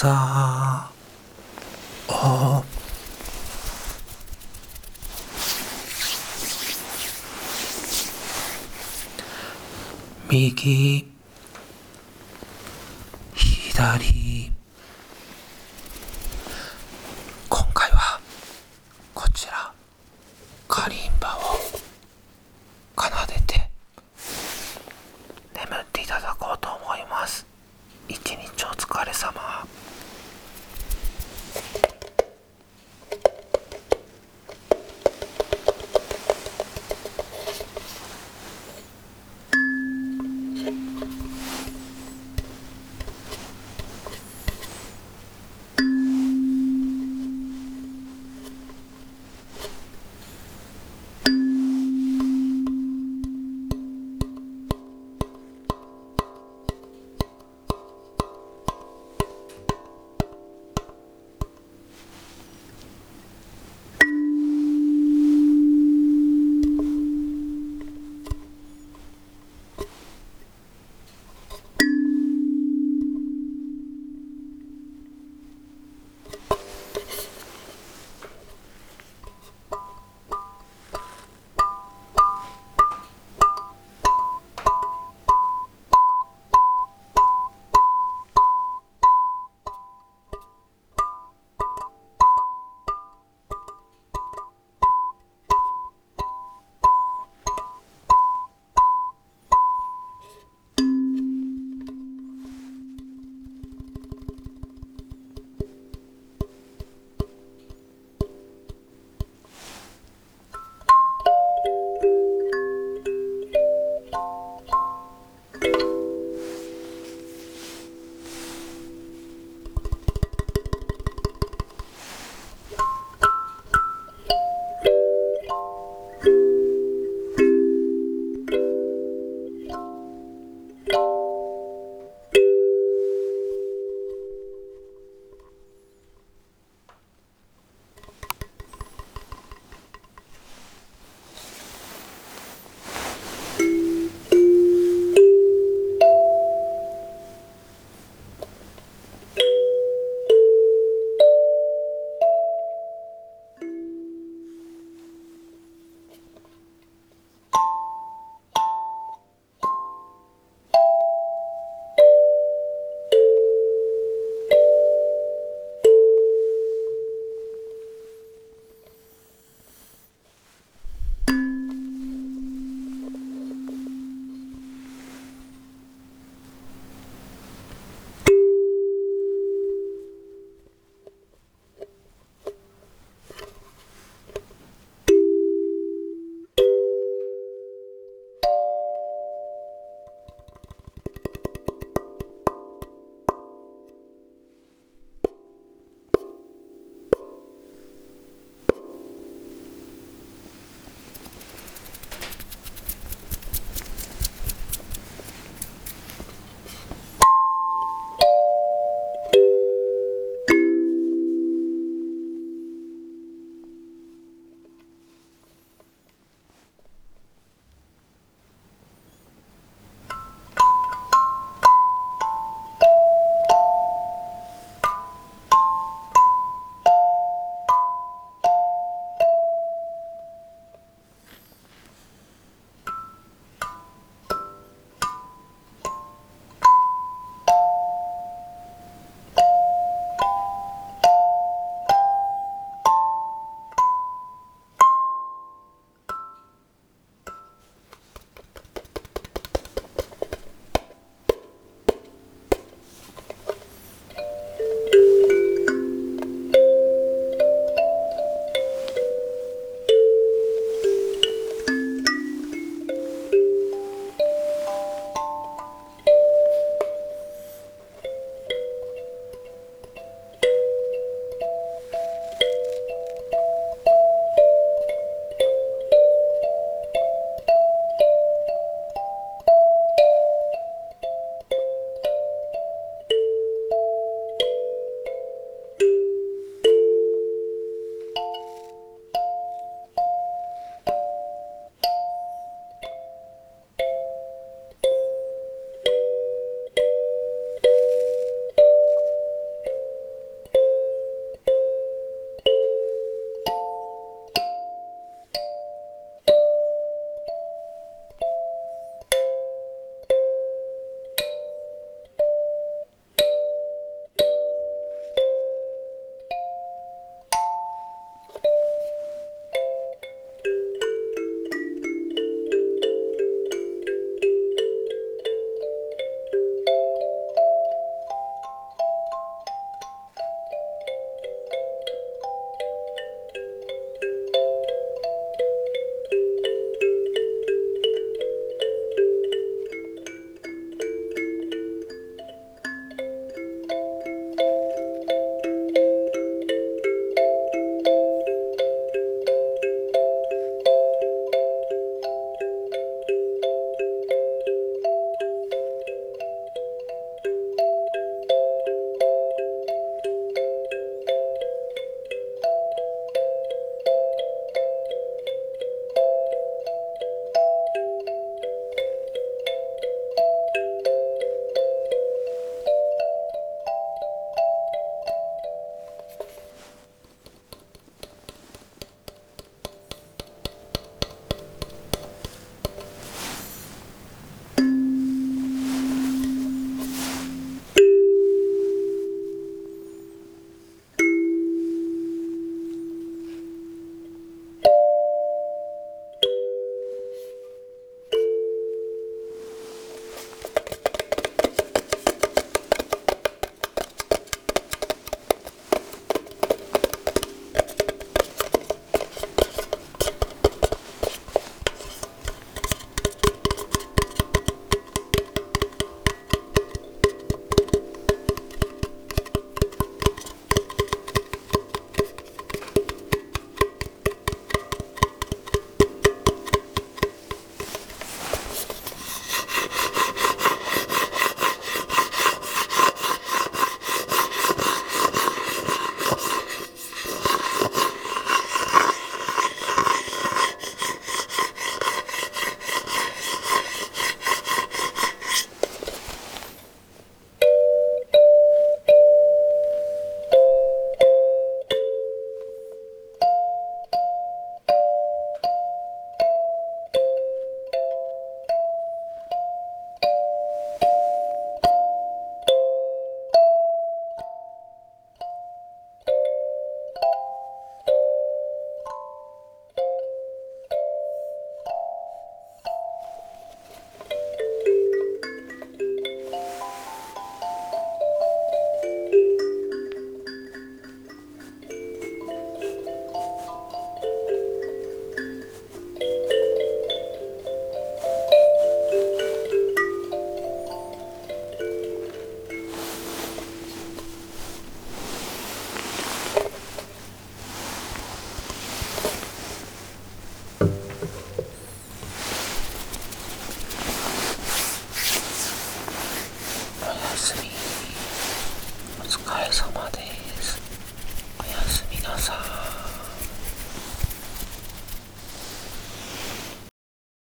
さお右。左。今回はこちら。カリンバを奏でて眠っていただこうと思います。一日お疲れ様。